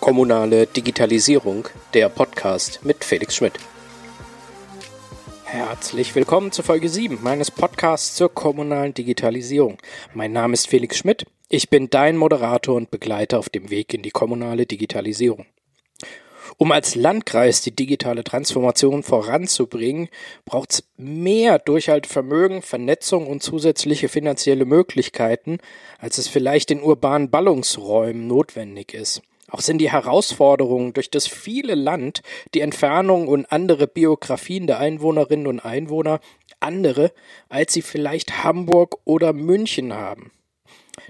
Kommunale Digitalisierung, der Podcast mit Felix Schmidt. Herzlich willkommen zu Folge 7 meines Podcasts zur kommunalen Digitalisierung. Mein Name ist Felix Schmidt. Ich bin dein Moderator und Begleiter auf dem Weg in die kommunale Digitalisierung. Um als Landkreis die digitale Transformation voranzubringen, braucht es mehr Durchhaltevermögen, Vernetzung und zusätzliche finanzielle Möglichkeiten, als es vielleicht in urbanen Ballungsräumen notwendig ist. Auch sind die Herausforderungen durch das viele Land, die Entfernung und andere Biografien der Einwohnerinnen und Einwohner andere, als sie vielleicht Hamburg oder München haben.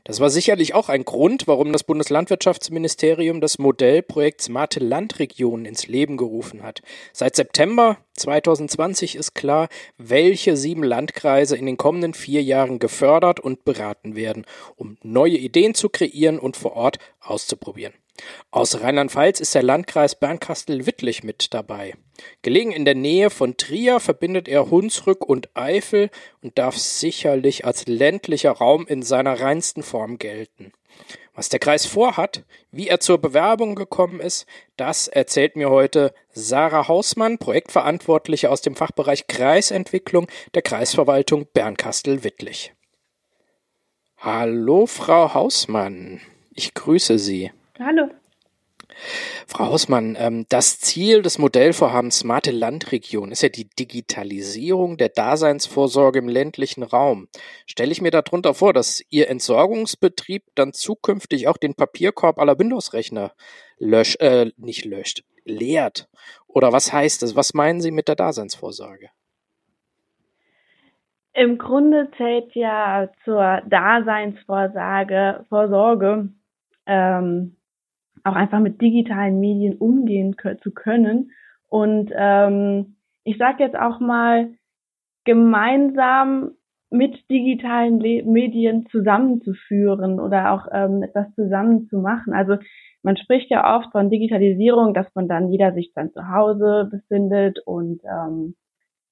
Das war sicherlich auch ein Grund, warum das Bundeslandwirtschaftsministerium das Modellprojekt Smarte Landregionen ins Leben gerufen hat. Seit September 2020 ist klar, welche sieben Landkreise in den kommenden vier Jahren gefördert und beraten werden, um neue Ideen zu kreieren und vor Ort auszuprobieren. Aus Rheinland-Pfalz ist der Landkreis Bernkastel-Wittlich mit dabei. Gelegen in der Nähe von Trier verbindet er Hunsrück und Eifel und darf sicherlich als ländlicher Raum in seiner reinsten Form gelten. Was der Kreis vorhat, wie er zur Bewerbung gekommen ist, das erzählt mir heute Sarah Hausmann, Projektverantwortliche aus dem Fachbereich Kreisentwicklung der Kreisverwaltung Bernkastel-Wittlich. Hallo, Frau Hausmann. Ich grüße Sie. Hallo. Frau Hausmann, ähm, das Ziel des Modellvorhabens Smarte Landregion ist ja die Digitalisierung der Daseinsvorsorge im ländlichen Raum. Stelle ich mir darunter vor, dass Ihr Entsorgungsbetrieb dann zukünftig auch den Papierkorb aller Windows-Rechner löscht, äh, nicht löscht, leert? Oder was heißt das? Was meinen Sie mit der Daseinsvorsorge? Im Grunde zählt ja zur Daseinsvorsorge Vorsorge, ähm, auch einfach mit digitalen Medien umgehen zu können. Und ähm, ich sage jetzt auch mal, gemeinsam mit digitalen Le Medien zusammenzuführen oder auch ähm, etwas zusammen zu machen. Also man spricht ja oft von Digitalisierung, dass man dann jeder sich dann zu Hause befindet und ähm,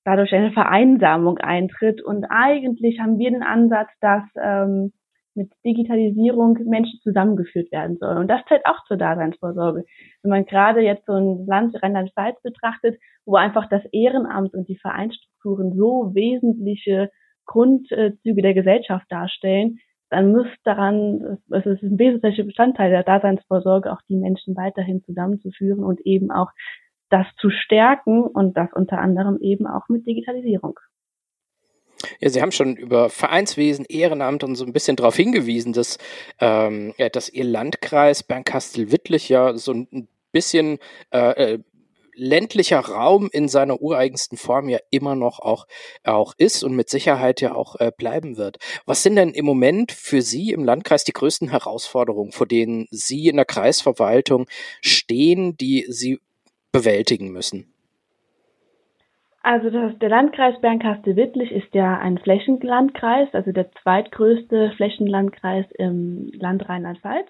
dadurch eine Vereinsamung eintritt. Und eigentlich haben wir den Ansatz, dass ähm, mit Digitalisierung Menschen zusammengeführt werden sollen. Und das zählt auch zur Daseinsvorsorge. Wenn man gerade jetzt so ein Land Rheinland-Pfalz betrachtet, wo einfach das Ehrenamt und die Vereinsstrukturen so wesentliche Grundzüge der Gesellschaft darstellen, dann muss daran, es ist ein wesentlicher Bestandteil der Daseinsvorsorge, auch die Menschen weiterhin zusammenzuführen und eben auch das zu stärken und das unter anderem eben auch mit Digitalisierung. Ja, Sie haben schon über Vereinswesen, Ehrenamt und so ein bisschen darauf hingewiesen, dass, ähm, ja, dass Ihr Landkreis Bernkastel-Wittlich ja so ein bisschen äh, äh, ländlicher Raum in seiner ureigensten Form ja immer noch auch, auch ist und mit Sicherheit ja auch äh, bleiben wird. Was sind denn im Moment für Sie im Landkreis die größten Herausforderungen, vor denen Sie in der Kreisverwaltung stehen, die Sie bewältigen müssen? Also das, der Landkreis Bernkastel-Wittlich ist ja ein Flächenlandkreis, also der zweitgrößte Flächenlandkreis im Land Rheinland-Pfalz.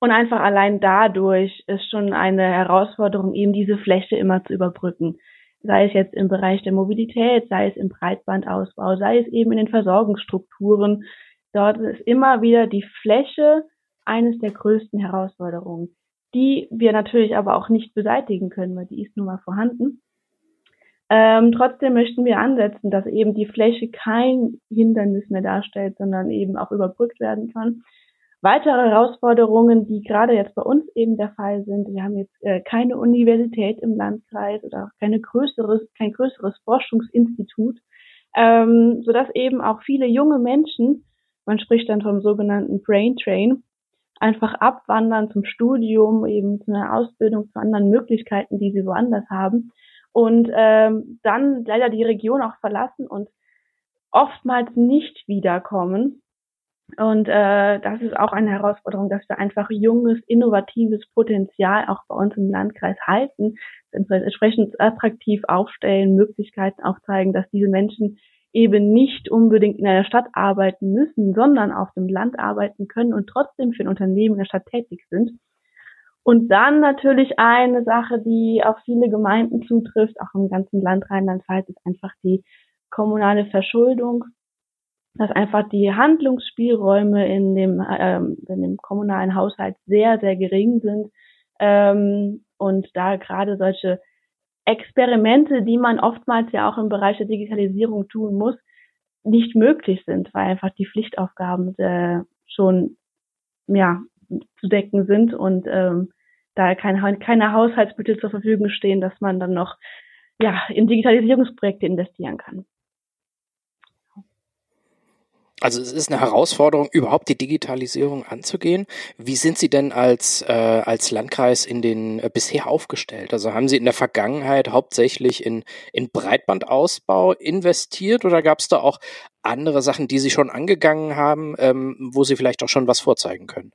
Und einfach allein dadurch ist schon eine Herausforderung, eben diese Fläche immer zu überbrücken. Sei es jetzt im Bereich der Mobilität, sei es im Breitbandausbau, sei es eben in den Versorgungsstrukturen. Dort ist immer wieder die Fläche eines der größten Herausforderungen, die wir natürlich aber auch nicht beseitigen können, weil die ist nun mal vorhanden. Ähm, trotzdem möchten wir ansetzen, dass eben die Fläche kein Hindernis mehr darstellt, sondern eben auch überbrückt werden kann. Weitere Herausforderungen, die gerade jetzt bei uns eben der Fall sind, wir haben jetzt äh, keine Universität im Landkreis oder auch keine größeres, kein größeres Forschungsinstitut, ähm, sodass eben auch viele junge Menschen, man spricht dann vom sogenannten Brain Train, einfach abwandern zum Studium, eben zu einer Ausbildung, zu anderen Möglichkeiten, die sie woanders haben und ähm, dann leider die Region auch verlassen und oftmals nicht wiederkommen. Und äh, das ist auch eine Herausforderung, dass wir einfach junges, innovatives Potenzial auch bei uns im Landkreis halten, entsprechend attraktiv aufstellen, Möglichkeiten auch zeigen, dass diese Menschen eben nicht unbedingt in einer Stadt arbeiten müssen, sondern auf dem Land arbeiten können und trotzdem für ein Unternehmen in der Stadt tätig sind. Und dann natürlich eine Sache, die auf viele Gemeinden zutrifft, auch im ganzen Land Rheinland-Pfalz, ist einfach die kommunale Verschuldung, dass einfach die Handlungsspielräume in dem, ähm, in dem kommunalen Haushalt sehr, sehr gering sind. Ähm, und da gerade solche Experimente, die man oftmals ja auch im Bereich der Digitalisierung tun muss, nicht möglich sind, weil einfach die Pflichtaufgaben äh, schon ja zu decken sind und ähm, da keine, keine Haushaltsmittel zur Verfügung stehen, dass man dann noch ja in Digitalisierungsprojekte investieren kann. Also es ist eine Herausforderung, überhaupt die Digitalisierung anzugehen. Wie sind Sie denn als, äh, als Landkreis in den äh, bisher aufgestellt? Also haben Sie in der Vergangenheit hauptsächlich in, in Breitbandausbau investiert oder gab es da auch andere Sachen, die Sie schon angegangen haben, ähm, wo Sie vielleicht auch schon was vorzeigen können?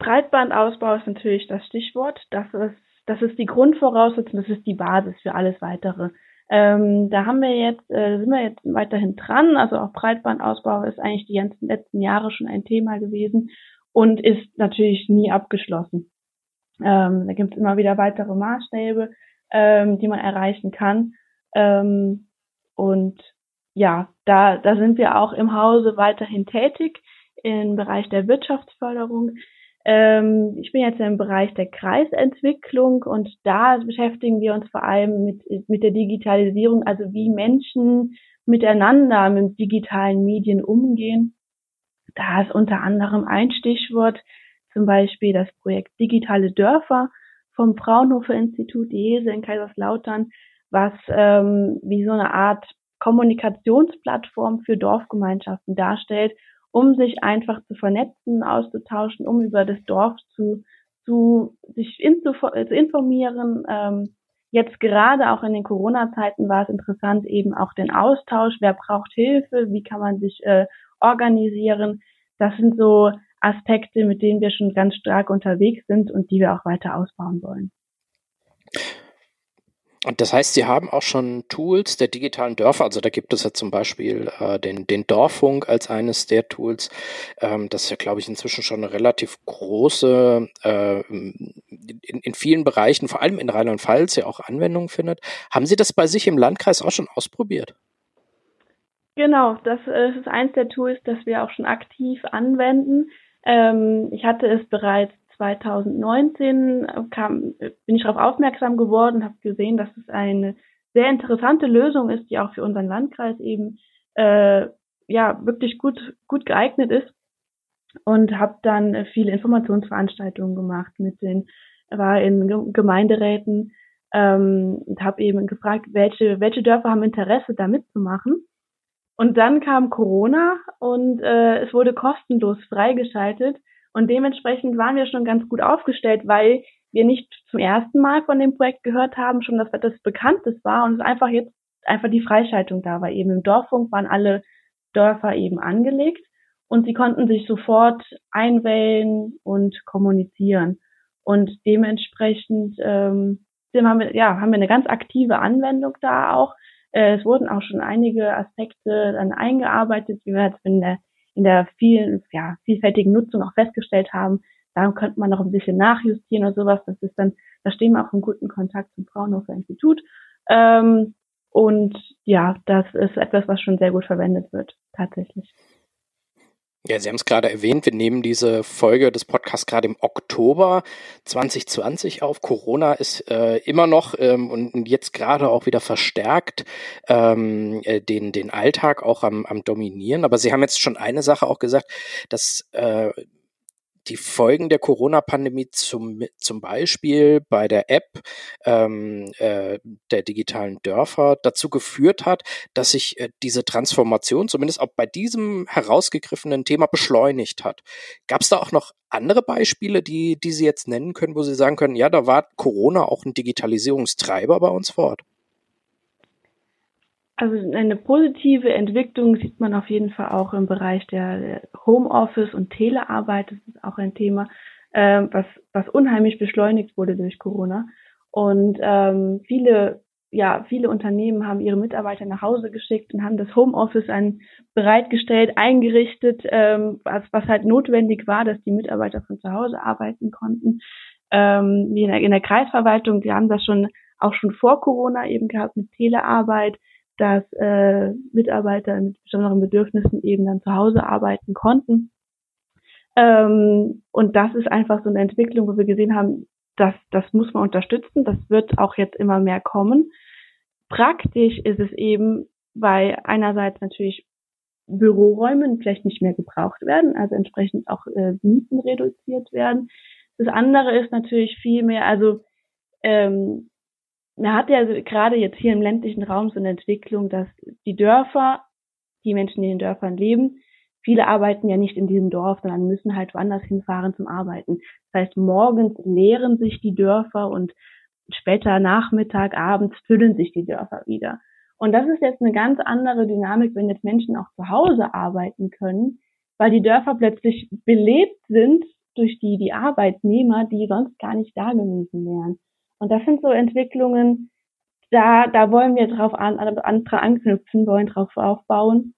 Breitbandausbau ist natürlich das Stichwort. Das ist, das ist die Grundvoraussetzung, das ist die Basis für alles weitere. Ähm, da haben wir jetzt, äh, sind wir jetzt weiterhin dran. Also auch Breitbandausbau ist eigentlich die ganzen letzten Jahre schon ein Thema gewesen und ist natürlich nie abgeschlossen. Ähm, da gibt es immer wieder weitere Maßstäbe, ähm, die man erreichen kann. Ähm, und ja, da, da sind wir auch im Hause weiterhin tätig im Bereich der Wirtschaftsförderung. Ähm, ich bin jetzt im Bereich der Kreisentwicklung und da beschäftigen wir uns vor allem mit, mit der Digitalisierung, also wie Menschen miteinander mit digitalen Medien umgehen. Da ist unter anderem ein Stichwort, zum Beispiel das Projekt Digitale Dörfer vom Fraunhofer Institut Jese in Kaiserslautern, was ähm, wie so eine Art Kommunikationsplattform für Dorfgemeinschaften darstellt um sich einfach zu vernetzen, auszutauschen, um über das Dorf zu, zu sich in, zu, zu informieren. Ähm, jetzt gerade auch in den Corona-Zeiten war es interessant, eben auch den Austausch, wer braucht Hilfe, wie kann man sich äh, organisieren. Das sind so Aspekte, mit denen wir schon ganz stark unterwegs sind und die wir auch weiter ausbauen wollen. Und das heißt, Sie haben auch schon Tools der digitalen Dörfer, also da gibt es ja zum Beispiel äh, den, den Dorffunk als eines der Tools, ähm, das ja, glaube ich, inzwischen schon eine relativ große, äh, in, in vielen Bereichen, vor allem in Rheinland-Pfalz, ja auch Anwendung findet. Haben Sie das bei sich im Landkreis auch schon ausprobiert? Genau, das äh, ist eins der Tools, das wir auch schon aktiv anwenden. Ähm, ich hatte es bereits 2019 kam, bin ich darauf aufmerksam geworden habe gesehen, dass es eine sehr interessante Lösung ist, die auch für unseren Landkreis eben äh, ja wirklich gut gut geeignet ist. Und habe dann viele Informationsveranstaltungen gemacht mit den war in Gemeinderäten ähm, und habe eben gefragt, welche welche Dörfer haben Interesse da mitzumachen. Und dann kam Corona und äh, es wurde kostenlos freigeschaltet und dementsprechend waren wir schon ganz gut aufgestellt, weil wir nicht zum ersten Mal von dem Projekt gehört haben, schon dass das Bekanntes war und es einfach jetzt einfach die Freischaltung da war. Eben im Dorffunk waren alle Dörfer eben angelegt und sie konnten sich sofort einwählen und kommunizieren. Und dementsprechend ähm, haben wir, ja, haben wir eine ganz aktive Anwendung da auch. Äh, es wurden auch schon einige Aspekte dann eingearbeitet, wie wir jetzt in der in der vielen, ja, vielfältigen Nutzung auch festgestellt haben, da könnte man noch ein bisschen nachjustieren oder sowas. Das ist dann, da stehen wir auch in guten Kontakt zum Fraunhofer Institut. Ähm, und ja, das ist etwas, was schon sehr gut verwendet wird, tatsächlich. Ja, Sie haben es gerade erwähnt, wir nehmen diese Folge des Podcasts gerade im Oktober 2020 auf. Corona ist äh, immer noch ähm, und jetzt gerade auch wieder verstärkt ähm, äh, den, den Alltag auch am, am Dominieren. Aber Sie haben jetzt schon eine Sache auch gesagt, dass äh, die Folgen der Corona-Pandemie zum, zum Beispiel bei der App ähm, äh, der digitalen Dörfer dazu geführt hat, dass sich äh, diese Transformation zumindest auch bei diesem herausgegriffenen Thema beschleunigt hat. Gab es da auch noch andere Beispiele, die, die Sie jetzt nennen können, wo Sie sagen können, ja, da war Corona auch ein Digitalisierungstreiber bei uns vor Ort? Also eine positive Entwicklung sieht man auf jeden Fall auch im Bereich der Homeoffice und Telearbeit. Das ist auch ein Thema, äh, was, was unheimlich beschleunigt wurde durch Corona. Und ähm, viele ja, viele Unternehmen haben ihre Mitarbeiter nach Hause geschickt und haben das Homeoffice ein, bereitgestellt, eingerichtet, ähm, was, was halt notwendig war, dass die Mitarbeiter von zu Hause arbeiten konnten. Ähm, in der, in der Kreisverwaltung, die haben das schon auch schon vor Corona eben gehabt mit Telearbeit, dass äh, Mitarbeiter mit besonderen Bedürfnissen eben dann zu Hause arbeiten konnten. Ähm, und das ist einfach so eine Entwicklung, wo wir gesehen haben, das, das muss man unterstützen. Das wird auch jetzt immer mehr kommen. Praktisch ist es eben, weil einerseits natürlich Büroräume vielleicht nicht mehr gebraucht werden, also entsprechend auch äh, Mieten reduziert werden. Das andere ist natürlich viel mehr, also ähm, man hat ja gerade jetzt hier im ländlichen Raum so eine Entwicklung, dass die Dörfer, die Menschen, die in den Dörfern leben, viele arbeiten ja nicht in diesem Dorf, sondern müssen halt woanders hinfahren zum Arbeiten. Das heißt, morgens leeren sich die Dörfer und später Nachmittag, abends füllen sich die Dörfer wieder. Und das ist jetzt eine ganz andere Dynamik, wenn jetzt Menschen auch zu Hause arbeiten können, weil die Dörfer plötzlich belebt sind durch die, die Arbeitnehmer, die sonst gar nicht da gewesen wären. Und das sind so Entwicklungen, da, da wollen wir drauf an, andere anknüpfen, wollen drauf aufbauen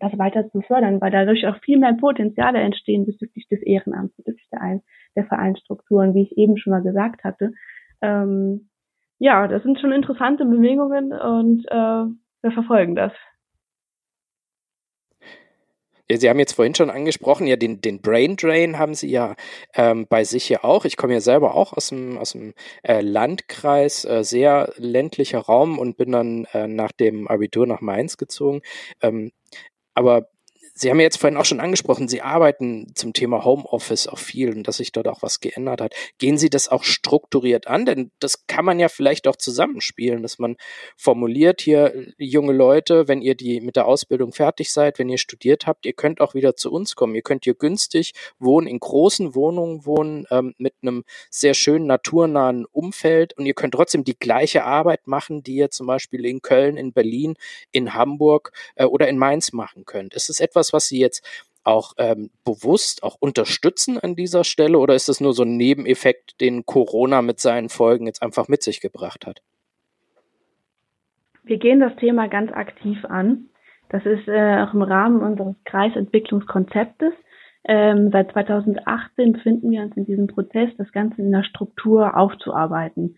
das weiter zu fördern, weil dadurch auch viel mehr Potenziale entstehen bezüglich des Ehrenamts, bezüglich der, Ein der Vereinsstrukturen, wie ich eben schon mal gesagt hatte. Ähm, ja, das sind schon interessante Bewegungen und äh, wir verfolgen das. Sie haben jetzt vorhin schon angesprochen, ja, den, den Brain Drain haben Sie ja ähm, bei sich ja auch. Ich komme ja selber auch aus dem, aus dem äh, Landkreis, äh, sehr ländlicher Raum und bin dann äh, nach dem Abitur nach Mainz gezogen. Ähm, aber Sie haben ja jetzt vorhin auch schon angesprochen, Sie arbeiten zum Thema Homeoffice auch viel und dass sich dort auch was geändert hat. Gehen Sie das auch strukturiert an? Denn das kann man ja vielleicht auch zusammenspielen, dass man formuliert hier, junge Leute, wenn ihr die mit der Ausbildung fertig seid, wenn ihr studiert habt, ihr könnt auch wieder zu uns kommen. Ihr könnt hier günstig wohnen, in großen Wohnungen wohnen, ähm, mit einem sehr schönen naturnahen Umfeld und ihr könnt trotzdem die gleiche Arbeit machen, die ihr zum Beispiel in Köln, in Berlin, in Hamburg äh, oder in Mainz machen könnt. Es ist etwas, etwas, was Sie jetzt auch ähm, bewusst auch unterstützen an dieser Stelle oder ist es nur so ein Nebeneffekt, den Corona mit seinen Folgen jetzt einfach mit sich gebracht hat? Wir gehen das Thema ganz aktiv an. Das ist äh, auch im Rahmen unseres Kreisentwicklungskonzeptes. Ähm, seit 2018 befinden wir uns in diesem Prozess, das Ganze in der Struktur aufzuarbeiten.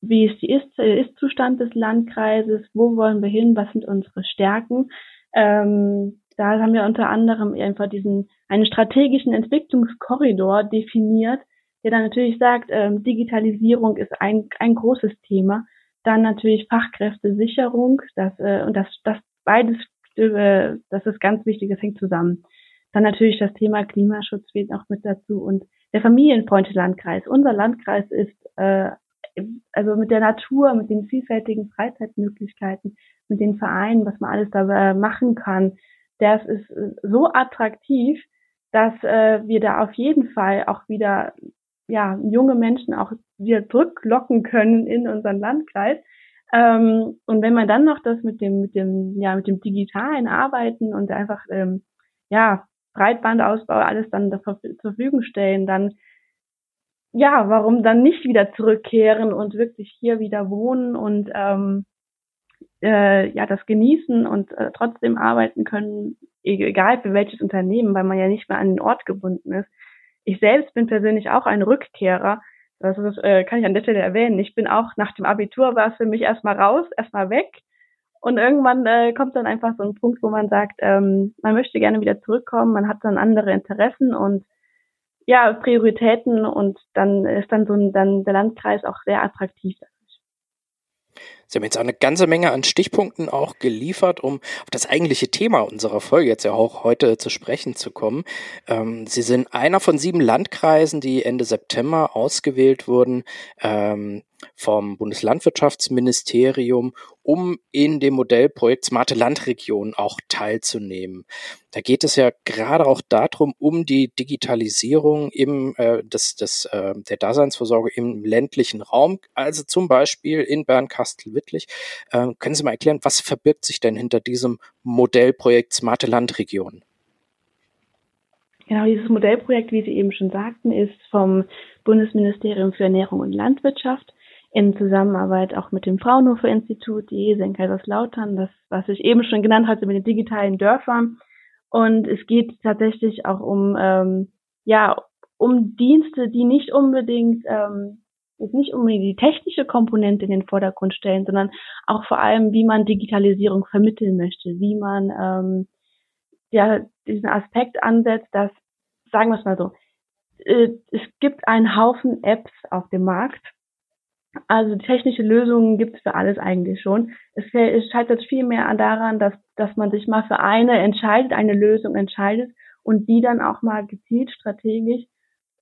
Wie ist Ist, äh, Ist-Zustand des Landkreises? Wo wollen wir hin? Was sind unsere Stärken? Ähm, da haben wir unter anderem einfach diesen einen strategischen Entwicklungskorridor definiert, der dann natürlich sagt, ähm, Digitalisierung ist ein, ein großes Thema. Dann natürlich Fachkräftesicherung, das, äh, und das, das beides, äh, das ist ganz wichtig, das hängt zusammen. Dann natürlich das Thema Klimaschutz wird auch mit dazu und der familienfreundliche Landkreis. Unser Landkreis ist äh, also mit der Natur, mit den vielfältigen Freizeitmöglichkeiten, mit den Vereinen, was man alles da äh, machen kann, das ist äh, so attraktiv, dass äh, wir da auf jeden Fall auch wieder ja junge Menschen auch wieder zurücklocken können in unseren Landkreis. Ähm, und wenn man dann noch das mit dem mit dem ja mit dem digitalen Arbeiten und einfach ähm, ja Breitbandausbau alles dann zur Verfügung stellen, dann ja, warum dann nicht wieder zurückkehren und wirklich hier wieder wohnen und ähm, äh, ja das genießen und äh, trotzdem arbeiten können, e-, egal für welches Unternehmen, weil man ja nicht mehr an den Ort gebunden ist. Ich selbst bin persönlich auch ein Rückkehrer. Das ist, äh, kann ich an der Stelle erwähnen. Ich bin auch nach dem Abitur war es für mich erstmal raus, erstmal weg. Und irgendwann äh, kommt dann einfach so ein Punkt, wo man sagt, ähm, man möchte gerne wieder zurückkommen, man hat dann andere Interessen und ja, Prioritäten und dann ist dann so ein, dann der Landkreis auch sehr attraktiv. Sie haben jetzt auch eine ganze Menge an Stichpunkten auch geliefert, um auf das eigentliche Thema unserer Folge jetzt ja auch heute zu sprechen zu kommen. Ähm, Sie sind einer von sieben Landkreisen, die Ende September ausgewählt wurden. Ähm, vom Bundeslandwirtschaftsministerium, um in dem Modellprojekt Smarte Landregion auch teilzunehmen. Da geht es ja gerade auch darum, um die Digitalisierung im, äh, des, des, äh, der Daseinsvorsorge im ländlichen Raum, also zum Beispiel in Bernkastel-Wittlich. Äh, können Sie mal erklären, was verbirgt sich denn hinter diesem Modellprojekt Smarte Landregion? Genau, dieses Modellprojekt, wie Sie eben schon sagten, ist vom Bundesministerium für Ernährung und Landwirtschaft in Zusammenarbeit auch mit dem Fraunhofer Institut, die ESE in Kaiserslautern, das, was ich eben schon genannt hatte mit den digitalen Dörfern. Und es geht tatsächlich auch um, ähm, ja, um Dienste, die nicht unbedingt, ähm, nicht unbedingt die technische Komponente in den Vordergrund stellen, sondern auch vor allem, wie man Digitalisierung vermitteln möchte, wie man ähm, ja diesen Aspekt ansetzt, dass, sagen wir es mal so, äh, es gibt einen Haufen Apps auf dem Markt, also technische Lösungen gibt es für alles eigentlich schon. Es, scheitert viel mehr daran, dass, dass man sich mal für eine entscheidet, eine Lösung entscheidet und die dann auch mal gezielt strategisch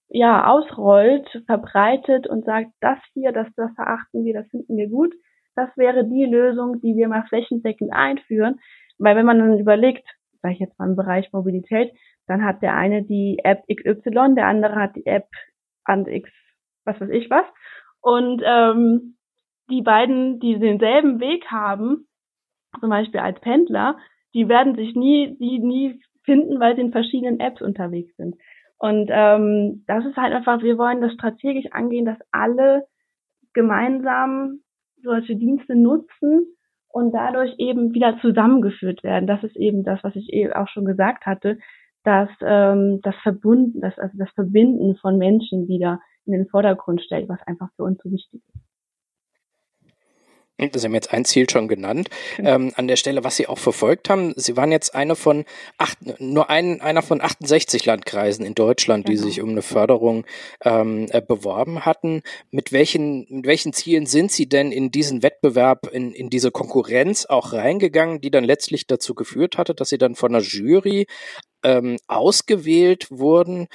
ja ausrollt, verbreitet und sagt, das hier, das, das verachten wir, das finden wir gut. Das wäre die Lösung, die wir mal flächendeckend einführen. Weil wenn man dann überlegt, sage ich jetzt mal im Bereich Mobilität, dann hat der eine die App XY, der andere hat die App and X, was weiß ich was. Und ähm, die beiden, die denselben Weg haben, zum Beispiel als Pendler, die werden sich nie, die nie finden, weil sie in verschiedenen Apps unterwegs sind. Und ähm, das ist halt einfach, wir wollen das strategisch angehen, dass alle gemeinsam solche Dienste nutzen und dadurch eben wieder zusammengeführt werden. Das ist eben das, was ich eben auch schon gesagt hatte, dass ähm, das Verbunden, das, also das Verbinden von Menschen wieder in den Vordergrund stellt, was einfach für uns so wichtig ist. Sie haben jetzt ein Ziel schon genannt. Genau. Ähm, an der Stelle, was Sie auch verfolgt haben, Sie waren jetzt eine von acht, nur ein, einer von 68 Landkreisen in Deutschland, die genau. sich um eine Förderung ähm, äh, beworben hatten. Mit welchen, mit welchen Zielen sind Sie denn in diesen Wettbewerb, in, in diese Konkurrenz auch reingegangen, die dann letztlich dazu geführt hatte, dass Sie dann von der Jury ähm, ausgewählt wurden?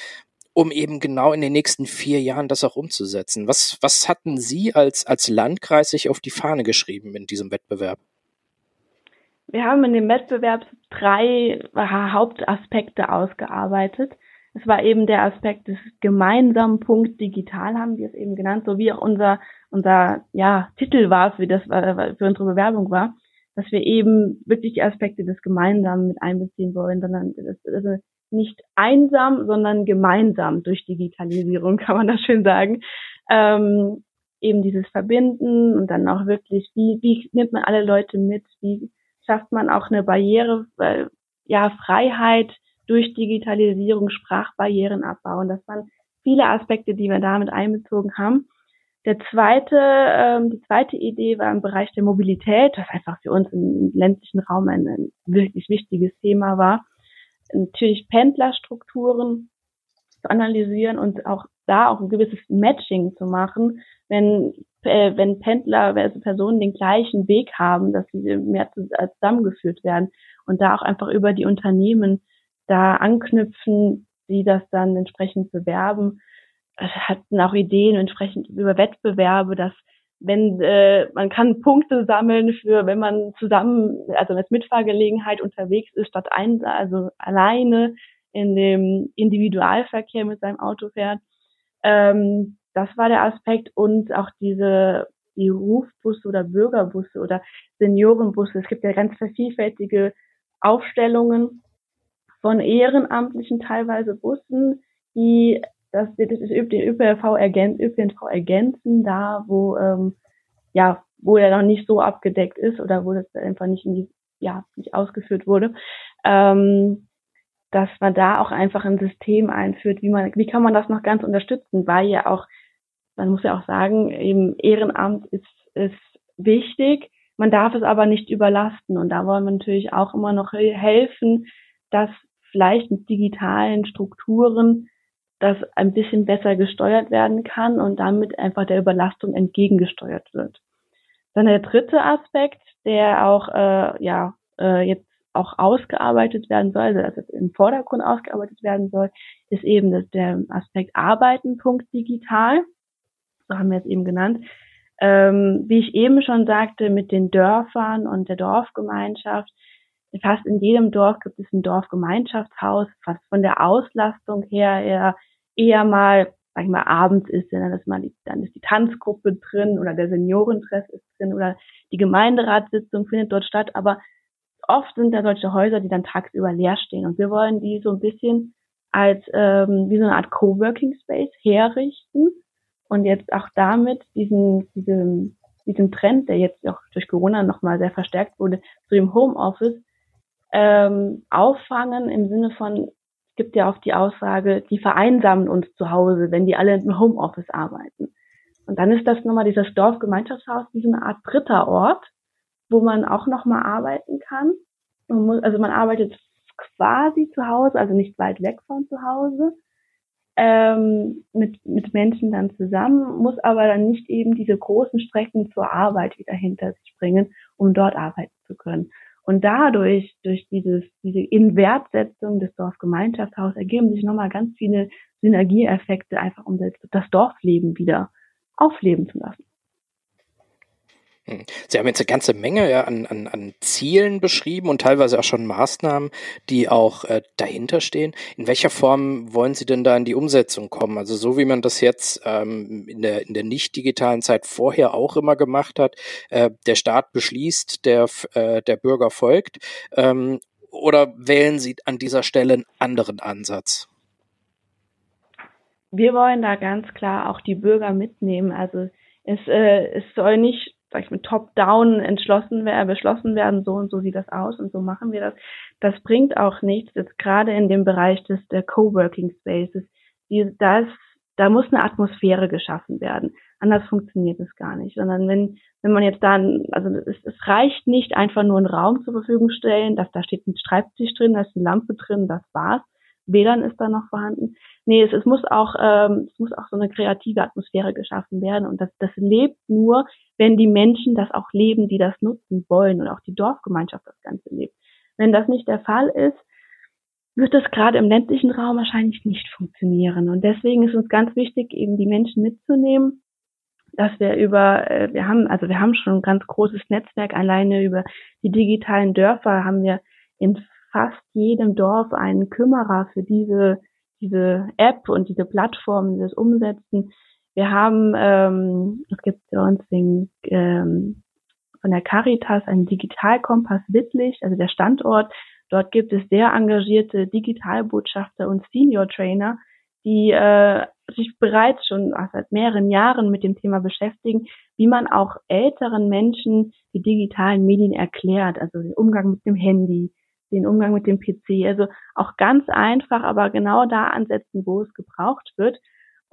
Um eben genau in den nächsten vier Jahren das auch umzusetzen. Was, was hatten Sie als, als Landkreis sich auf die Fahne geschrieben in diesem Wettbewerb? Wir haben in dem Wettbewerb drei Hauptaspekte ausgearbeitet. Es war eben der Aspekt des gemeinsamen Punkt digital, haben wir es eben genannt, so wie auch unser, unser ja, Titel war, für, das, für unsere Bewerbung war, dass wir eben wirklich die Aspekte des Gemeinsamen mit einbeziehen wollen, sondern das, also nicht einsam, sondern gemeinsam durch Digitalisierung, kann man das schön sagen. Ähm, eben dieses Verbinden und dann auch wirklich, wie, wie nimmt man alle Leute mit, wie schafft man auch eine Barriere, äh, ja, Freiheit durch Digitalisierung, Sprachbarrieren abbauen. Das waren viele Aspekte, die wir damit einbezogen haben. Der zweite, ähm, die zweite Idee war im Bereich der Mobilität, was einfach für uns im ländlichen Raum ein, ein wirklich wichtiges Thema war natürlich Pendlerstrukturen zu analysieren und auch da auch ein gewisses Matching zu machen, wenn äh, wenn Pendler, also Personen den gleichen Weg haben, dass sie mehr zusammengeführt werden und da auch einfach über die Unternehmen da anknüpfen, die das dann entsprechend bewerben. Hatten auch Ideen entsprechend über Wettbewerbe, dass wenn äh, man kann Punkte sammeln für, wenn man zusammen, also als Mitfahrgelegenheit unterwegs ist, statt ein, also alleine in dem Individualverkehr mit seinem Auto fährt. Ähm, das war der Aspekt und auch diese die Rufbusse oder Bürgerbusse oder Seniorenbusse. Es gibt ja ganz vielfältige Aufstellungen von ehrenamtlichen teilweise Bussen, die dass das ist den ÖPNV, ergänzen, ÖPNV ergänzen, da wo ähm, ja wo er noch nicht so abgedeckt ist oder wo das einfach nicht in die, ja nicht ausgeführt wurde, ähm, dass man da auch einfach ein System einführt, wie man wie kann man das noch ganz unterstützen, weil ja auch man muss ja auch sagen, eben Ehrenamt ist ist wichtig, man darf es aber nicht überlasten und da wollen wir natürlich auch immer noch helfen, dass vielleicht mit digitalen Strukturen das ein bisschen besser gesteuert werden kann und damit einfach der Überlastung entgegengesteuert wird. Dann der dritte Aspekt, der auch äh, ja äh, jetzt auch ausgearbeitet werden soll, also dass im Vordergrund ausgearbeitet werden soll, ist eben das, der Aspekt Arbeiten. digital. So haben wir es eben genannt. Ähm, wie ich eben schon sagte, mit den Dörfern und der Dorfgemeinschaft. Fast in jedem Dorf gibt es ein Dorfgemeinschaftshaus, fast von der Auslastung her eher eher mal, sag ich mal, abends ist, dann ist die, dann ist die Tanzgruppe drin oder der Seniorentreff ist drin oder die Gemeinderatssitzung findet dort statt, aber oft sind da solche Häuser, die dann tagsüber leer stehen. Und wir wollen die so ein bisschen als ähm, wie so eine Art Coworking Space herrichten, und jetzt auch damit diesen, diesen, diesen Trend, der jetzt auch durch Corona nochmal sehr verstärkt wurde, zu dem Homeoffice ähm, auffangen im Sinne von, es gibt ja auch die Aussage, die vereinsamen uns zu Hause, wenn die alle im Homeoffice arbeiten. Und dann ist das nochmal dieses Dorfgemeinschaftshaus wie so eine Art dritter Ort, wo man auch nochmal arbeiten kann. Man muss, also man arbeitet quasi zu Hause, also nicht weit weg von zu Hause, ähm, mit, mit Menschen dann zusammen, muss aber dann nicht eben diese großen Strecken zur Arbeit wieder hinter sich bringen, um dort arbeiten zu können. Und dadurch, durch dieses, diese Inwertsetzung des Dorfgemeinschaftshauses ergeben sich nochmal ganz viele Synergieeffekte, einfach um das, das Dorfleben wieder aufleben zu lassen. Hm. Sie haben jetzt eine ganze Menge an, an, an Zielen beschrieben und teilweise auch schon Maßnahmen, die auch äh, dahinter stehen. In welcher Form wollen Sie denn da in die Umsetzung kommen? Also so wie man das jetzt ähm, in der, in der nicht digitalen Zeit vorher auch immer gemacht hat, äh, der Staat beschließt, der, äh, der Bürger folgt, ähm, oder wählen Sie an dieser Stelle einen anderen Ansatz? Wir wollen da ganz klar auch die Bürger mitnehmen. Also es, äh, es soll nicht sag ich mal, top-down entschlossen beschlossen werden, so und so sieht das aus und so machen wir das. Das bringt auch nichts, jetzt gerade in dem Bereich des der Coworking Spaces. Die, das, da muss eine Atmosphäre geschaffen werden. Anders funktioniert es gar nicht. Sondern wenn, wenn man jetzt dann, also es, es reicht nicht einfach nur einen Raum zur Verfügung stellen, dass da steht ein Schreibtisch drin, da ist eine Lampe drin, das war's. WLAN ist da noch vorhanden. Nee, es, es muss auch, ähm, es muss auch so eine kreative Atmosphäre geschaffen werden und das, das lebt nur, wenn die Menschen das auch leben, die das nutzen wollen und auch die Dorfgemeinschaft das Ganze lebt. Wenn das nicht der Fall ist, wird das gerade im ländlichen Raum wahrscheinlich nicht funktionieren. Und deswegen ist uns ganz wichtig, eben die Menschen mitzunehmen, dass wir über, äh, wir haben, also wir haben schon ein ganz großes Netzwerk alleine über die digitalen Dörfer haben wir in fast jedem Dorf einen Kümmerer für diese, diese App und diese Plattform, das Umsetzen. Wir haben, ähm, es gibt bei uns den, ähm, von der Caritas einen Digitalkompass Wittlich, also der Standort. Dort gibt es sehr engagierte Digitalbotschafter und Senior Trainer, die äh, sich bereits schon seit mehreren Jahren mit dem Thema beschäftigen, wie man auch älteren Menschen die digitalen Medien erklärt, also den Umgang mit dem Handy, den Umgang mit dem PC. Also auch ganz einfach, aber genau da ansetzen, wo es gebraucht wird.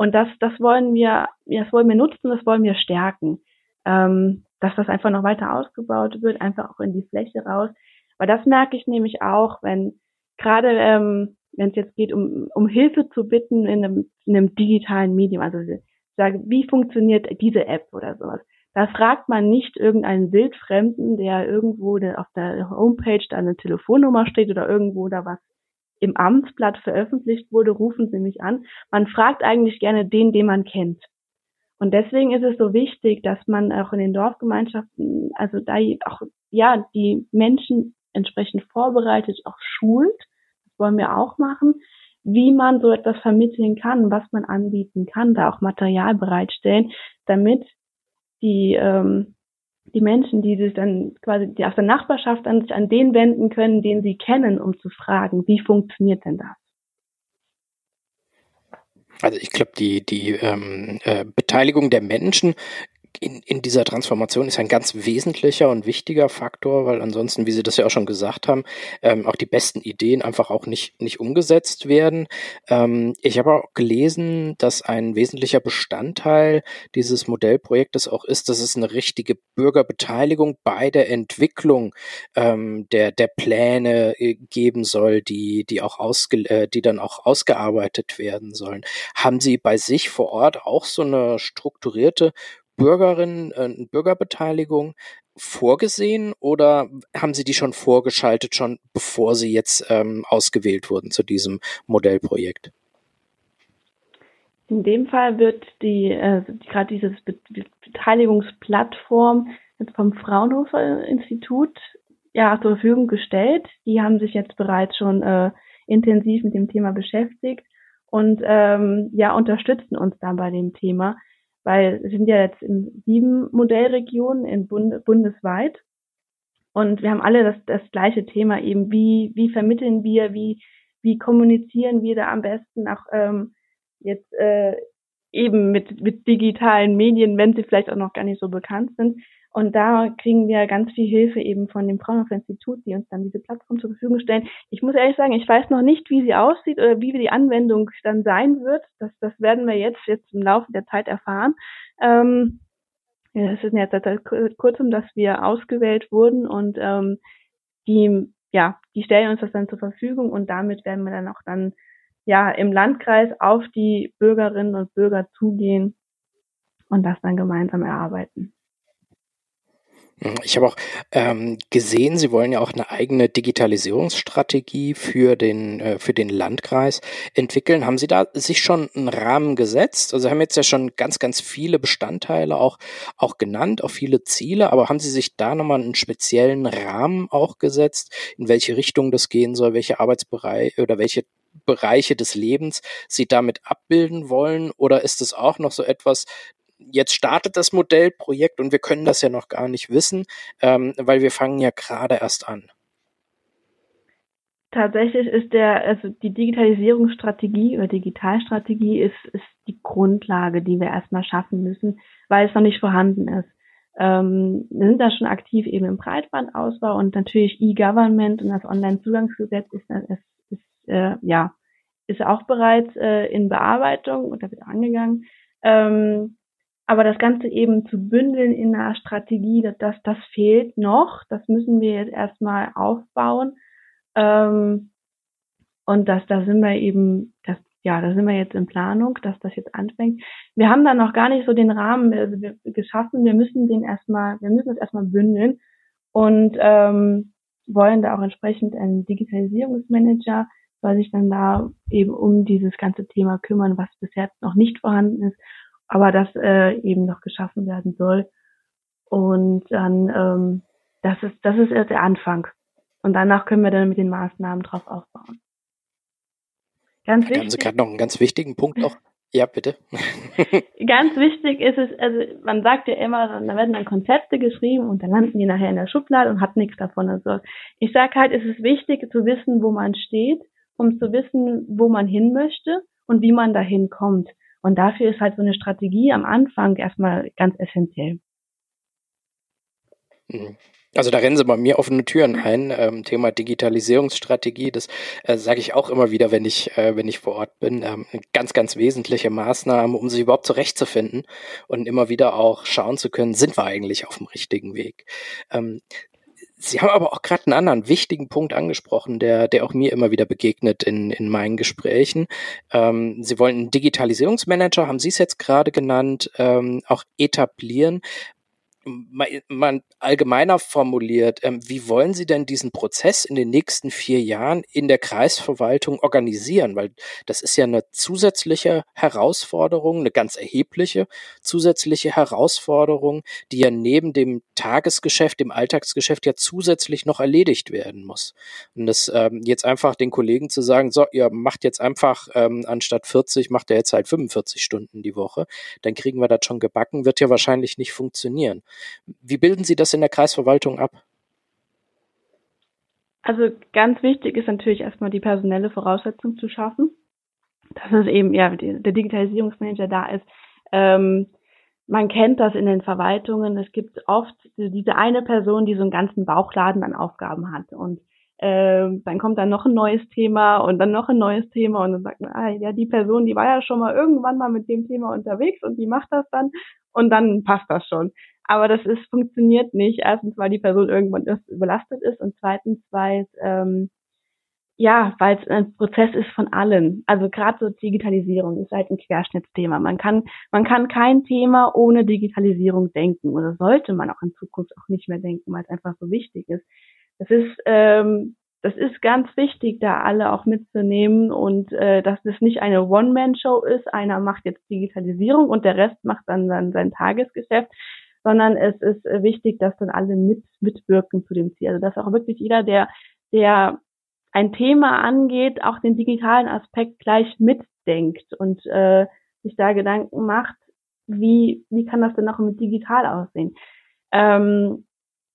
Und das, das wollen wir, das wollen wir nutzen, das wollen wir stärken. Ähm, dass das einfach noch weiter ausgebaut wird, einfach auch in die Fläche raus. Weil das merke ich nämlich auch, wenn gerade ähm, wenn es jetzt geht, um, um Hilfe zu bitten in einem, in einem digitalen Medium, also sage, wie funktioniert diese App oder sowas. Da fragt man nicht irgendeinen Wildfremden, der irgendwo auf der Homepage da eine Telefonnummer steht oder irgendwo da was im Amtsblatt veröffentlicht wurde, rufen Sie mich an. Man fragt eigentlich gerne den, den man kennt. Und deswegen ist es so wichtig, dass man auch in den Dorfgemeinschaften, also da auch, ja, die Menschen entsprechend vorbereitet, auch schult. Das wollen wir auch machen wie man so etwas vermitteln kann, was man anbieten kann, da auch Material bereitstellen, damit die, ähm, die Menschen, die sich dann quasi die aus der Nachbarschaft an sich an den wenden können, den sie kennen, um zu fragen, wie funktioniert denn das? Also ich glaube, die, die ähm, äh, Beteiligung der Menschen in, in dieser Transformation ist ein ganz wesentlicher und wichtiger Faktor, weil ansonsten, wie Sie das ja auch schon gesagt haben, ähm, auch die besten Ideen einfach auch nicht, nicht umgesetzt werden. Ähm, ich habe auch gelesen, dass ein wesentlicher Bestandteil dieses Modellprojektes auch ist, dass es eine richtige Bürgerbeteiligung bei der Entwicklung ähm, der, der Pläne äh, geben soll, die, die auch ausge, äh, die dann auch ausgearbeitet werden sollen. Haben Sie bei sich vor Ort auch so eine strukturierte Bürgerinnen äh, Bürgerbeteiligung vorgesehen oder haben Sie die schon vorgeschaltet, schon bevor Sie jetzt ähm, ausgewählt wurden zu diesem Modellprojekt? In dem Fall wird die, äh, gerade diese Be Beteiligungsplattform vom Fraunhofer Institut ja zur Verfügung gestellt. Die haben sich jetzt bereits schon äh, intensiv mit dem Thema beschäftigt und ähm, ja unterstützen uns dann bei dem Thema weil es sind ja jetzt in sieben Modellregionen in Bund bundesweit und wir haben alle das, das gleiche Thema eben, wie, wie vermitteln wir, wie, wie kommunizieren wir da am besten auch ähm, jetzt äh, eben mit, mit digitalen Medien, wenn sie vielleicht auch noch gar nicht so bekannt sind. Und da kriegen wir ganz viel Hilfe eben von dem Fraunhofer Institut, die uns dann diese Plattform zur Verfügung stellen. Ich muss ehrlich sagen, ich weiß noch nicht, wie sie aussieht oder wie die Anwendung dann sein wird. Das, das werden wir jetzt, jetzt im Laufe der Zeit erfahren. Ähm, es ist jetzt seit kurzem, dass wir ausgewählt wurden und ähm, die, ja, die stellen uns das dann zur Verfügung und damit werden wir dann auch dann ja im Landkreis auf die Bürgerinnen und Bürger zugehen und das dann gemeinsam erarbeiten. Ich habe auch ähm, gesehen, Sie wollen ja auch eine eigene Digitalisierungsstrategie für den äh, für den Landkreis entwickeln. Haben Sie da sich schon einen Rahmen gesetzt? Also haben jetzt ja schon ganz ganz viele Bestandteile auch auch genannt, auch viele Ziele. Aber haben Sie sich da nochmal einen speziellen Rahmen auch gesetzt, in welche Richtung das gehen soll, welche Arbeitsbereiche oder welche Bereiche des Lebens Sie damit abbilden wollen? Oder ist es auch noch so etwas, jetzt startet das Modellprojekt und wir können das ja noch gar nicht wissen, ähm, weil wir fangen ja gerade erst an. Tatsächlich ist der, also die Digitalisierungsstrategie oder Digitalstrategie ist, ist die Grundlage, die wir erstmal schaffen müssen, weil es noch nicht vorhanden ist. Ähm, wir sind da schon aktiv eben im Breitbandausbau und natürlich E-Government und das Online-Zugangsgesetz ist, ist, ist äh, ja ist auch bereits äh, in Bearbeitung und da wird angegangen. Ähm, aber das Ganze eben zu bündeln in einer Strategie, das, das fehlt noch. Das müssen wir jetzt erstmal aufbauen. Ähm, und das, da sind wir eben, das, ja, da sind wir jetzt in Planung, dass das jetzt anfängt. Wir haben da noch gar nicht so den Rahmen also wir, geschaffen. Wir müssen den erstmal, wir müssen es erstmal bündeln und ähm, wollen da auch entsprechend einen Digitalisierungsmanager, soll sich dann da eben um dieses ganze Thema kümmern, was bisher noch nicht vorhanden ist aber das äh, eben noch geschaffen werden soll. Und dann, ähm, das ist, das ist erst der Anfang. Und danach können wir dann mit den Maßnahmen drauf aufbauen. Ganz wichtig. Haben Sie gerade noch einen ganz wichtigen Punkt auch? Ja, bitte. ganz wichtig ist es, also man sagt ja immer, da werden dann Konzepte geschrieben und dann landen die nachher in der Schublade und hat nichts davon. Also ich sage halt, es ist wichtig zu wissen, wo man steht, um zu wissen, wo man hin möchte und wie man dahin kommt. Und dafür ist halt so eine Strategie am Anfang erstmal ganz essentiell. Mhm. Also da rennen sie bei mir offene Türen ein. Ähm, Thema Digitalisierungsstrategie, das äh, sage ich auch immer wieder, wenn ich äh, wenn ich vor Ort bin. Ähm, ganz ganz wesentliche Maßnahme, um sich überhaupt zurechtzufinden und immer wieder auch schauen zu können, sind wir eigentlich auf dem richtigen Weg. Ähm, Sie haben aber auch gerade einen anderen wichtigen Punkt angesprochen, der, der auch mir immer wieder begegnet in, in meinen Gesprächen. Ähm, Sie wollen einen Digitalisierungsmanager, haben Sie es jetzt gerade genannt, ähm, auch etablieren man allgemeiner formuliert, ähm, wie wollen Sie denn diesen Prozess in den nächsten vier Jahren in der Kreisverwaltung organisieren? Weil das ist ja eine zusätzliche Herausforderung, eine ganz erhebliche zusätzliche Herausforderung, die ja neben dem Tagesgeschäft, dem Alltagsgeschäft ja zusätzlich noch erledigt werden muss. Und das ähm, jetzt einfach den Kollegen zu sagen, so, ihr macht jetzt einfach ähm, anstatt 40, macht ihr jetzt halt 45 Stunden die Woche, dann kriegen wir das schon gebacken, wird ja wahrscheinlich nicht funktionieren. Wie bilden Sie das in der Kreisverwaltung ab? Also ganz wichtig ist natürlich erstmal die personelle Voraussetzung zu schaffen, dass es eben ja der Digitalisierungsmanager da ist. Ähm, man kennt das in den Verwaltungen. Es gibt oft diese eine Person, die so einen ganzen Bauchladen an Aufgaben hat und äh, dann kommt dann noch ein neues Thema und dann noch ein neues Thema und dann sagt man, ah, ja, die Person, die war ja schon mal irgendwann mal mit dem Thema unterwegs und die macht das dann und dann passt das schon. Aber das ist funktioniert nicht. Erstens, weil die Person irgendwann überlastet ist und zweitens, weil es ähm, ja, weil es ein Prozess ist von allen. Also gerade so Digitalisierung ist halt ein Querschnittsthema. Man kann, man kann kein Thema ohne Digitalisierung denken oder sollte man auch in Zukunft auch nicht mehr denken, weil es einfach so wichtig ist. Das ist, ähm, das ist ganz wichtig, da alle auch mitzunehmen und äh, dass das nicht eine One-Man-Show ist. Einer macht jetzt Digitalisierung und der Rest macht dann, dann sein Tagesgeschäft, sondern es ist äh, wichtig, dass dann alle mit, mitwirken zu dem Ziel. Also dass auch wirklich jeder, der, der ein Thema angeht, auch den digitalen Aspekt gleich mitdenkt und äh, sich da Gedanken macht, wie, wie kann das denn noch mit digital aussehen? Ähm,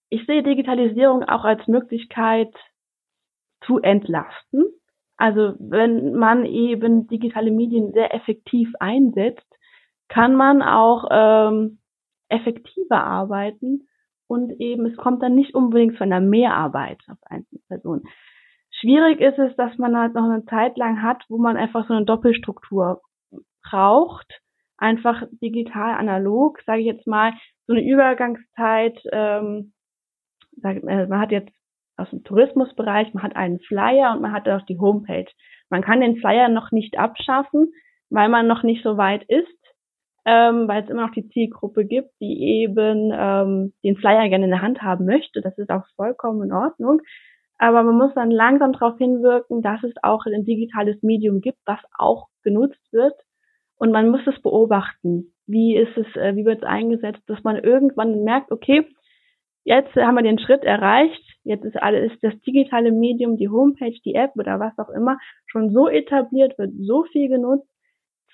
ich sehe Digitalisierung auch als Möglichkeit zu entlasten. Also wenn man eben digitale Medien sehr effektiv einsetzt, kann man auch ähm, effektiver arbeiten und eben es kommt dann nicht unbedingt von der Mehrarbeit auf einzelne Personen. Schwierig ist es, dass man halt noch eine Zeit lang hat, wo man einfach so eine Doppelstruktur braucht, einfach digital analog, sage ich jetzt mal, so eine Übergangszeit. Ähm, äh, man hat jetzt aus dem Tourismusbereich, man hat einen Flyer und man hat auch die Homepage. Man kann den Flyer noch nicht abschaffen, weil man noch nicht so weit ist, ähm, weil es immer noch die Zielgruppe gibt, die eben ähm, den Flyer gerne in der Hand haben möchte. Das ist auch vollkommen in Ordnung. Aber man muss dann langsam darauf hinwirken, dass es auch ein digitales Medium gibt, was auch genutzt wird. Und man muss es beobachten. Wie ist es, äh, wie wird es eingesetzt, dass man irgendwann merkt, okay, jetzt haben wir den Schritt erreicht, jetzt ist alles, ist das digitale Medium, die Homepage, die App oder was auch immer schon so etabliert, wird so viel genutzt.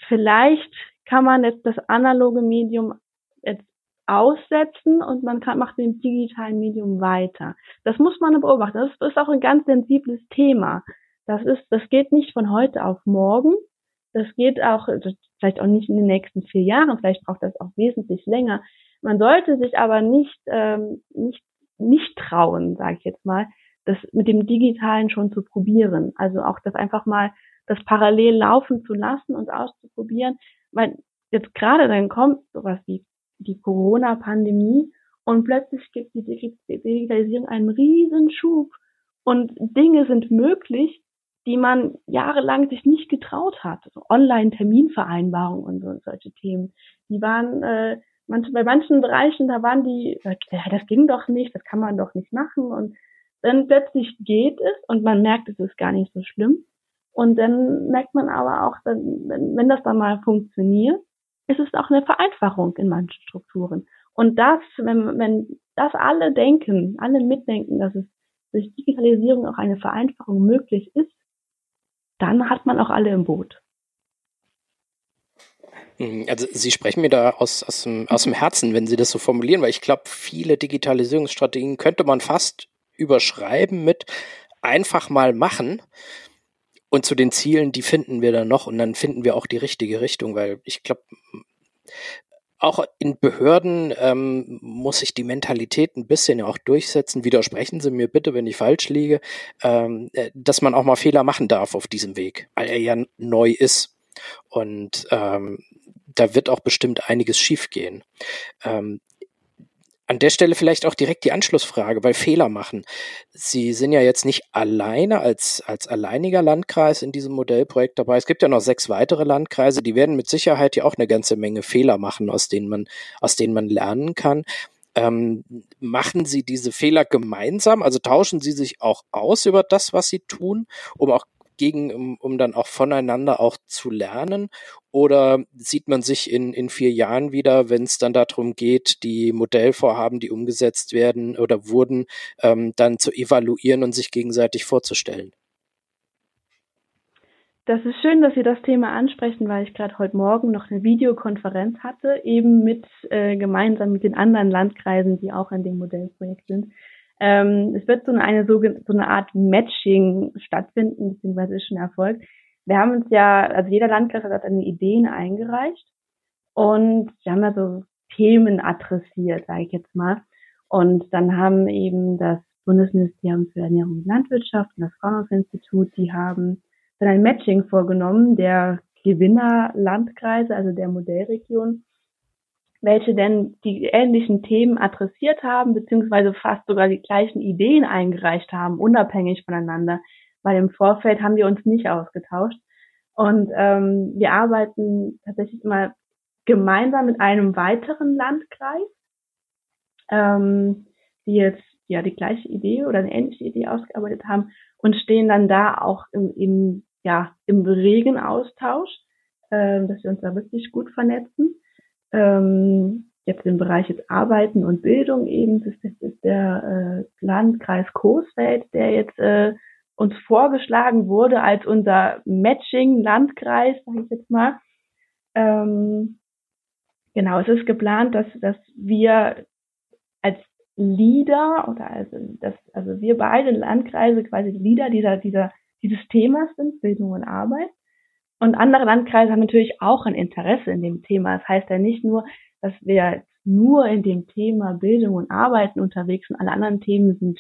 Vielleicht kann man jetzt das analoge Medium jetzt aussetzen und man kann, macht mit dem digitalen Medium weiter. Das muss man beobachten. Das ist auch ein ganz sensibles Thema. Das ist, das geht nicht von heute auf morgen. Das geht auch, vielleicht auch nicht in den nächsten vier Jahren. Vielleicht braucht das auch wesentlich länger. Man sollte sich aber nicht, ähm, nicht, nicht trauen, sage ich jetzt mal, das mit dem Digitalen schon zu probieren. Also auch das einfach mal, das parallel laufen zu lassen und auszuprobieren. Weil jetzt gerade dann kommt sowas wie die Corona-Pandemie und plötzlich gibt die Digitalisierung einen riesen Schub und Dinge sind möglich, die man jahrelang sich nicht getraut hat. Also Online-Terminvereinbarungen und so, solche Themen. Die waren äh, manche, bei manchen Bereichen, da waren die, ja, das ging doch nicht, das kann man doch nicht machen. Und dann plötzlich geht es und man merkt, es ist gar nicht so schlimm. Und dann merkt man aber auch, wenn, wenn das dann mal funktioniert, ist es auch eine Vereinfachung in manchen Strukturen. Und das, wenn, wenn das alle denken, alle mitdenken, dass es durch Digitalisierung auch eine Vereinfachung möglich ist, dann hat man auch alle im Boot. Mhm, also Sie sprechen mir da aus, aus, dem, aus dem Herzen, wenn Sie das so formulieren, weil ich glaube, viele Digitalisierungsstrategien könnte man fast überschreiben mit einfach mal machen. Und zu den Zielen, die finden wir dann noch und dann finden wir auch die richtige Richtung, weil ich glaube, auch in Behörden ähm, muss sich die Mentalität ein bisschen auch durchsetzen. Widersprechen Sie mir bitte, wenn ich falsch liege, ähm, äh, dass man auch mal Fehler machen darf auf diesem Weg, weil er ja neu ist. Und ähm, da wird auch bestimmt einiges schiefgehen. Ähm, an der Stelle vielleicht auch direkt die Anschlussfrage, weil Fehler machen. Sie sind ja jetzt nicht alleine als, als alleiniger Landkreis in diesem Modellprojekt dabei. Es gibt ja noch sechs weitere Landkreise, die werden mit Sicherheit ja auch eine ganze Menge Fehler machen, aus denen man, aus denen man lernen kann. Ähm, machen Sie diese Fehler gemeinsam? Also tauschen Sie sich auch aus über das, was Sie tun, um auch gegen, um, um dann auch voneinander auch zu lernen? Oder sieht man sich in, in vier Jahren wieder, wenn es dann darum geht, die Modellvorhaben, die umgesetzt werden oder wurden, ähm, dann zu evaluieren und sich gegenseitig vorzustellen? Das ist schön, dass Sie das Thema ansprechen, weil ich gerade heute Morgen noch eine Videokonferenz hatte, eben mit äh, gemeinsam mit den anderen Landkreisen, die auch an dem Modellprojekt sind. Ähm, es wird so eine, so eine Art Matching stattfinden, beziehungsweise ist schon erfolgt. Wir haben uns ja, also jeder Landkreis hat eine Ideen eingereicht und wir haben da so Themen adressiert, sage ich jetzt mal. Und dann haben eben das Bundesministerium für Ernährung und Landwirtschaft und das Fraunhofer-Institut, die haben dann ein Matching vorgenommen der Gewinnerlandkreise, also der Modellregion welche denn die ähnlichen Themen adressiert haben, beziehungsweise fast sogar die gleichen Ideen eingereicht haben, unabhängig voneinander, weil im Vorfeld haben wir uns nicht ausgetauscht. Und ähm, wir arbeiten tatsächlich immer gemeinsam mit einem weiteren Landkreis, ähm, die jetzt ja die gleiche Idee oder eine ähnliche Idee ausgearbeitet haben und stehen dann da auch im, im ja im regen Austausch, äh, dass wir uns da wirklich gut vernetzen ähm, jetzt im Bereich jetzt Arbeiten und Bildung eben, das ist der äh, Landkreis Coesfeld, der jetzt äh, uns vorgeschlagen wurde als unser Matching-Landkreis, sage ich jetzt mal. Ähm, genau, es ist geplant, dass, dass wir als Leader oder also, dass, also wir beide Landkreise quasi Leader dieser, dieser, dieses Themas sind, Bildung und Arbeit. Und andere Landkreise haben natürlich auch ein Interesse in dem Thema. Das heißt ja nicht nur, dass wir nur in dem Thema Bildung und Arbeiten unterwegs sind, alle anderen Themen sind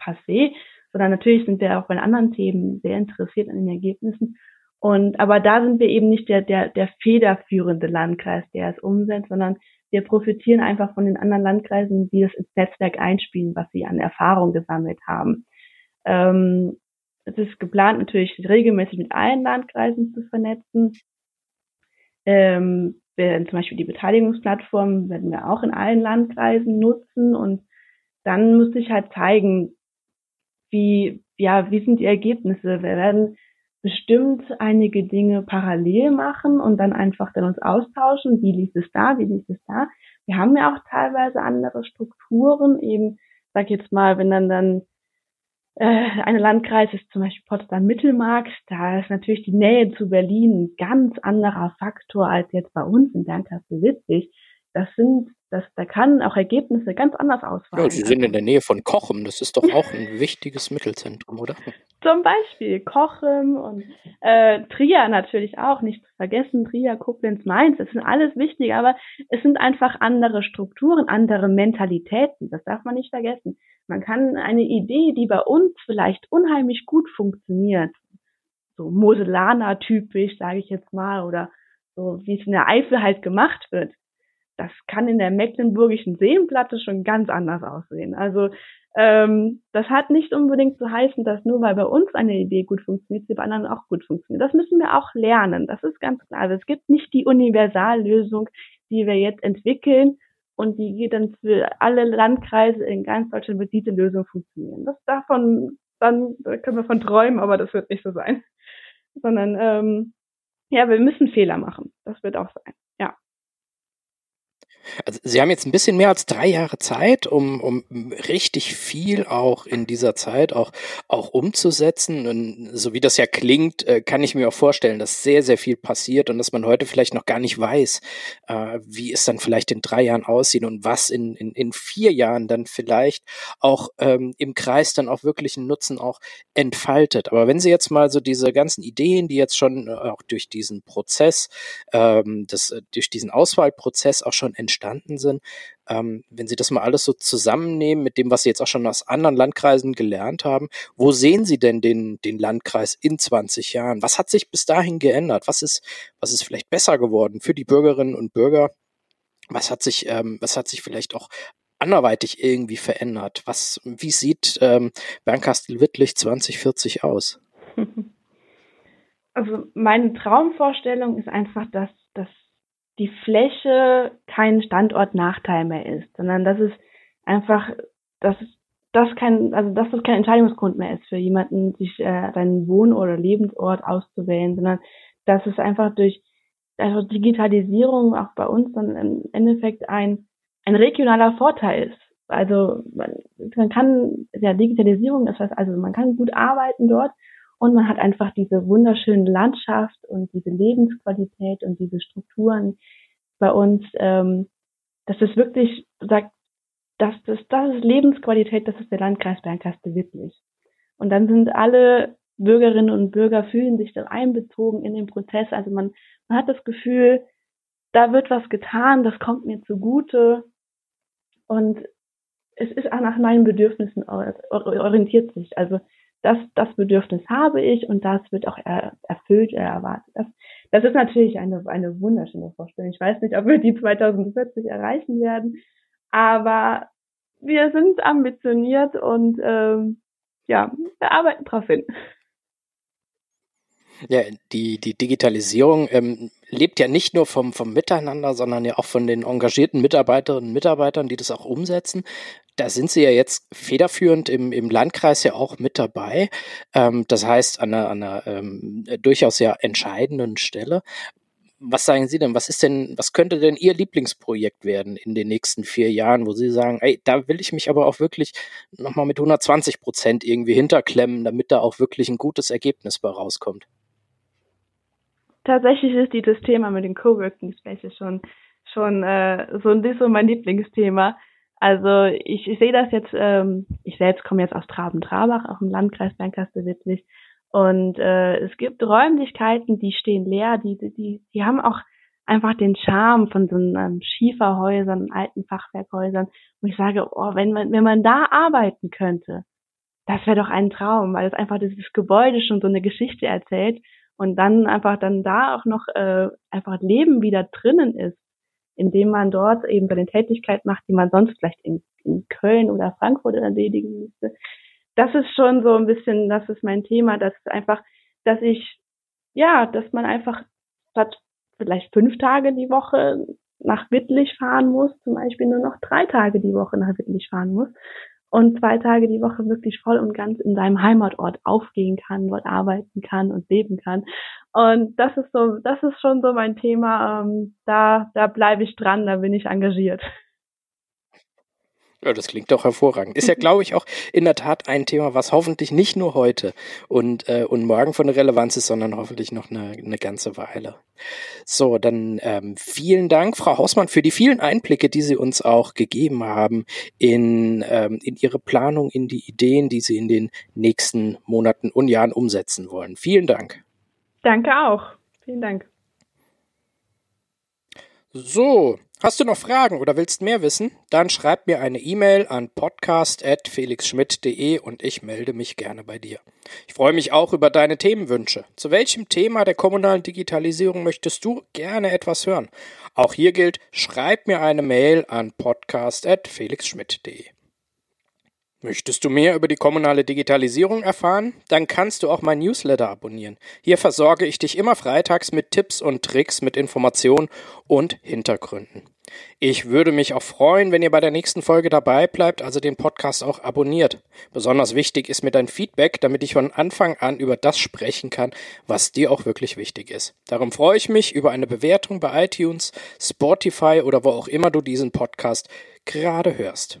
passé, sondern natürlich sind wir auch bei anderen Themen sehr interessiert an den Ergebnissen. Und aber da sind wir eben nicht der, der, der federführende Landkreis, der es umsetzt, sondern wir profitieren einfach von den anderen Landkreisen, die das ins Netzwerk einspielen, was sie an Erfahrung gesammelt haben. Ähm, es ist geplant, natürlich regelmäßig mit allen Landkreisen zu vernetzen. Ähm, zum Beispiel die Beteiligungsplattform werden wir auch in allen Landkreisen nutzen und dann muss ich halt zeigen, wie, ja, wie sind die Ergebnisse. Wir werden bestimmt einige Dinge parallel machen und dann einfach dann uns austauschen, wie lief es da, wie lief es da. Wir haben ja auch teilweise andere Strukturen, eben, sag jetzt mal, wenn dann dann ein Landkreis ist zum Beispiel Potsdam-Mittelmark, da ist natürlich die Nähe zu Berlin ein ganz anderer Faktor als jetzt bei uns in Bernkastel-Witzig. Das sind das, da kann auch Ergebnisse ganz anders ausfallen. Ja, Sie sind in der Nähe von Kochem, das ist doch auch ein wichtiges Mittelzentrum, oder? Zum Beispiel Kochem und äh, Trier natürlich auch, nicht zu vergessen, Trier, Koblenz, Mainz, das sind alles wichtig, aber es sind einfach andere Strukturen, andere Mentalitäten, das darf man nicht vergessen. Man kann eine Idee, die bei uns vielleicht unheimlich gut funktioniert, so Moselaner-typisch, sage ich jetzt mal, oder so wie es in der Eifel halt gemacht wird, das kann in der mecklenburgischen Seenplatte schon ganz anders aussehen. Also ähm, das hat nicht unbedingt zu heißen, dass nur weil bei uns eine Idee gut funktioniert, sie bei anderen auch gut funktioniert. Das müssen wir auch lernen. Das ist ganz klar. Also es gibt nicht die Universallösung, die wir jetzt entwickeln und die geht dann für alle Landkreise in ganz Deutschland wird diese Lösung funktionieren. Das davon, dann da können wir von träumen, aber das wird nicht so sein. Sondern ähm, ja, wir müssen Fehler machen. Das wird auch sein. Also Sie haben jetzt ein bisschen mehr als drei Jahre Zeit, um, um richtig viel auch in dieser Zeit auch, auch umzusetzen. Und so wie das ja klingt, äh, kann ich mir auch vorstellen, dass sehr, sehr viel passiert und dass man heute vielleicht noch gar nicht weiß, äh, wie es dann vielleicht in drei Jahren aussieht und was in, in, in vier Jahren dann vielleicht auch ähm, im Kreis dann auch wirklich einen Nutzen auch entfaltet. Aber wenn Sie jetzt mal so diese ganzen Ideen, die jetzt schon äh, auch durch diesen Prozess, ähm, das, durch diesen Auswahlprozess auch schon entstehen, entstanden sind. Ähm, wenn Sie das mal alles so zusammennehmen mit dem, was Sie jetzt auch schon aus anderen Landkreisen gelernt haben, wo sehen Sie denn den, den Landkreis in 20 Jahren? Was hat sich bis dahin geändert? Was ist, was ist vielleicht besser geworden für die Bürgerinnen und Bürger? Was hat sich, ähm, was hat sich vielleicht auch anderweitig irgendwie verändert? Was, wie sieht ähm, Bernkastel-Wittlich 2040 aus? Also meine Traumvorstellung ist einfach, dass, dass die Fläche kein Standortnachteil mehr ist, sondern dass es einfach, dass das kein, also dass das kein Entscheidungsgrund mehr ist für jemanden, sich äh, seinen Wohn- oder Lebensort auszuwählen, sondern dass es einfach durch also Digitalisierung auch bei uns dann im Endeffekt ein, ein regionaler Vorteil ist. Also man, man kann, ja, Digitalisierung, das heißt also, man kann gut arbeiten dort und man hat einfach diese wunderschöne Landschaft und diese Lebensqualität und diese Strukturen bei uns, ähm, dass es wirklich sagt, das, das, das ist Lebensqualität, das ist der Landkreis Bernkastel-Wittlich. Und dann sind alle Bürgerinnen und Bürger fühlen sich da einbezogen in den Prozess. Also man, man hat das Gefühl, da wird was getan, das kommt mir zugute. Und es ist auch nach meinen Bedürfnissen orientiert sich. Also das, das Bedürfnis habe ich und das wird auch er, erfüllt, er erwartet. Das, das ist natürlich eine, eine wunderschöne Vorstellung. Ich weiß nicht, ob wir die 2040 erreichen werden, aber wir sind ambitioniert und ähm, ja, wir arbeiten drauf hin. Ja, die, die Digitalisierung ähm, lebt ja nicht nur vom, vom Miteinander, sondern ja auch von den engagierten Mitarbeiterinnen und Mitarbeitern, die das auch umsetzen. Da sind Sie ja jetzt federführend im, im Landkreis ja auch mit dabei. Ähm, das heißt, an einer, an einer ähm, durchaus ja entscheidenden Stelle. Was sagen Sie denn? Was ist denn, was könnte denn Ihr Lieblingsprojekt werden in den nächsten vier Jahren, wo Sie sagen, ey, da will ich mich aber auch wirklich nochmal mit 120 Prozent irgendwie hinterklemmen, damit da auch wirklich ein gutes Ergebnis bei rauskommt? Tatsächlich ist dieses Thema mit den Coworking Spaces schon schon äh, so ein bisschen mein Lieblingsthema. Also ich, ich sehe das jetzt, ähm, ich selbst komme jetzt aus Traben-Trabach, auch im Landkreis Bernkastel-Wittlich. Und äh, es gibt Räumlichkeiten, die stehen leer, die, die, die haben auch einfach den Charme von so einem Schieferhäusern, alten Fachwerkhäusern, wo ich sage, oh, wenn man, wenn man da arbeiten könnte, das wäre doch ein Traum, weil es einfach dieses Gebäude schon so eine Geschichte erzählt und dann einfach dann da auch noch äh, einfach Leben wieder drinnen ist, indem man dort eben seine Tätigkeit macht, die man sonst vielleicht in, in Köln oder Frankfurt erledigen müsste. Das ist schon so ein bisschen, das ist mein Thema, dass einfach, dass ich, ja, dass man einfach statt vielleicht fünf Tage die Woche nach Wittlich fahren muss, zum Beispiel nur noch drei Tage die Woche nach Wittlich fahren muss und zwei Tage die Woche wirklich voll und ganz in seinem Heimatort aufgehen kann, dort arbeiten kann und leben kann. Und das ist so, das ist schon so mein Thema. Ähm, da, da bleibe ich dran, da bin ich engagiert. Ja, das klingt doch hervorragend. Ist ja, glaube ich, auch in der Tat ein Thema, was hoffentlich nicht nur heute und, äh, und morgen von Relevanz ist, sondern hoffentlich noch eine, eine ganze Weile. So, dann ähm, vielen Dank, Frau Hausmann, für die vielen Einblicke, die Sie uns auch gegeben haben in, ähm, in Ihre Planung, in die Ideen, die Sie in den nächsten Monaten und Jahren umsetzen wollen. Vielen Dank. Danke auch. Vielen Dank. So, Hast du noch Fragen oder willst mehr wissen? Dann schreib mir eine E-Mail an podcast.felixschmidt.de und ich melde mich gerne bei dir. Ich freue mich auch über deine Themenwünsche. Zu welchem Thema der kommunalen Digitalisierung möchtest du gerne etwas hören? Auch hier gilt, schreib mir eine Mail an podcast.felixschmidt.de. Möchtest du mehr über die kommunale Digitalisierung erfahren? Dann kannst du auch mein Newsletter abonnieren. Hier versorge ich dich immer freitags mit Tipps und Tricks, mit Informationen und Hintergründen. Ich würde mich auch freuen, wenn ihr bei der nächsten Folge dabei bleibt, also den Podcast auch abonniert. Besonders wichtig ist mir dein Feedback, damit ich von Anfang an über das sprechen kann, was dir auch wirklich wichtig ist. Darum freue ich mich über eine Bewertung bei iTunes, Spotify oder wo auch immer du diesen Podcast gerade hörst.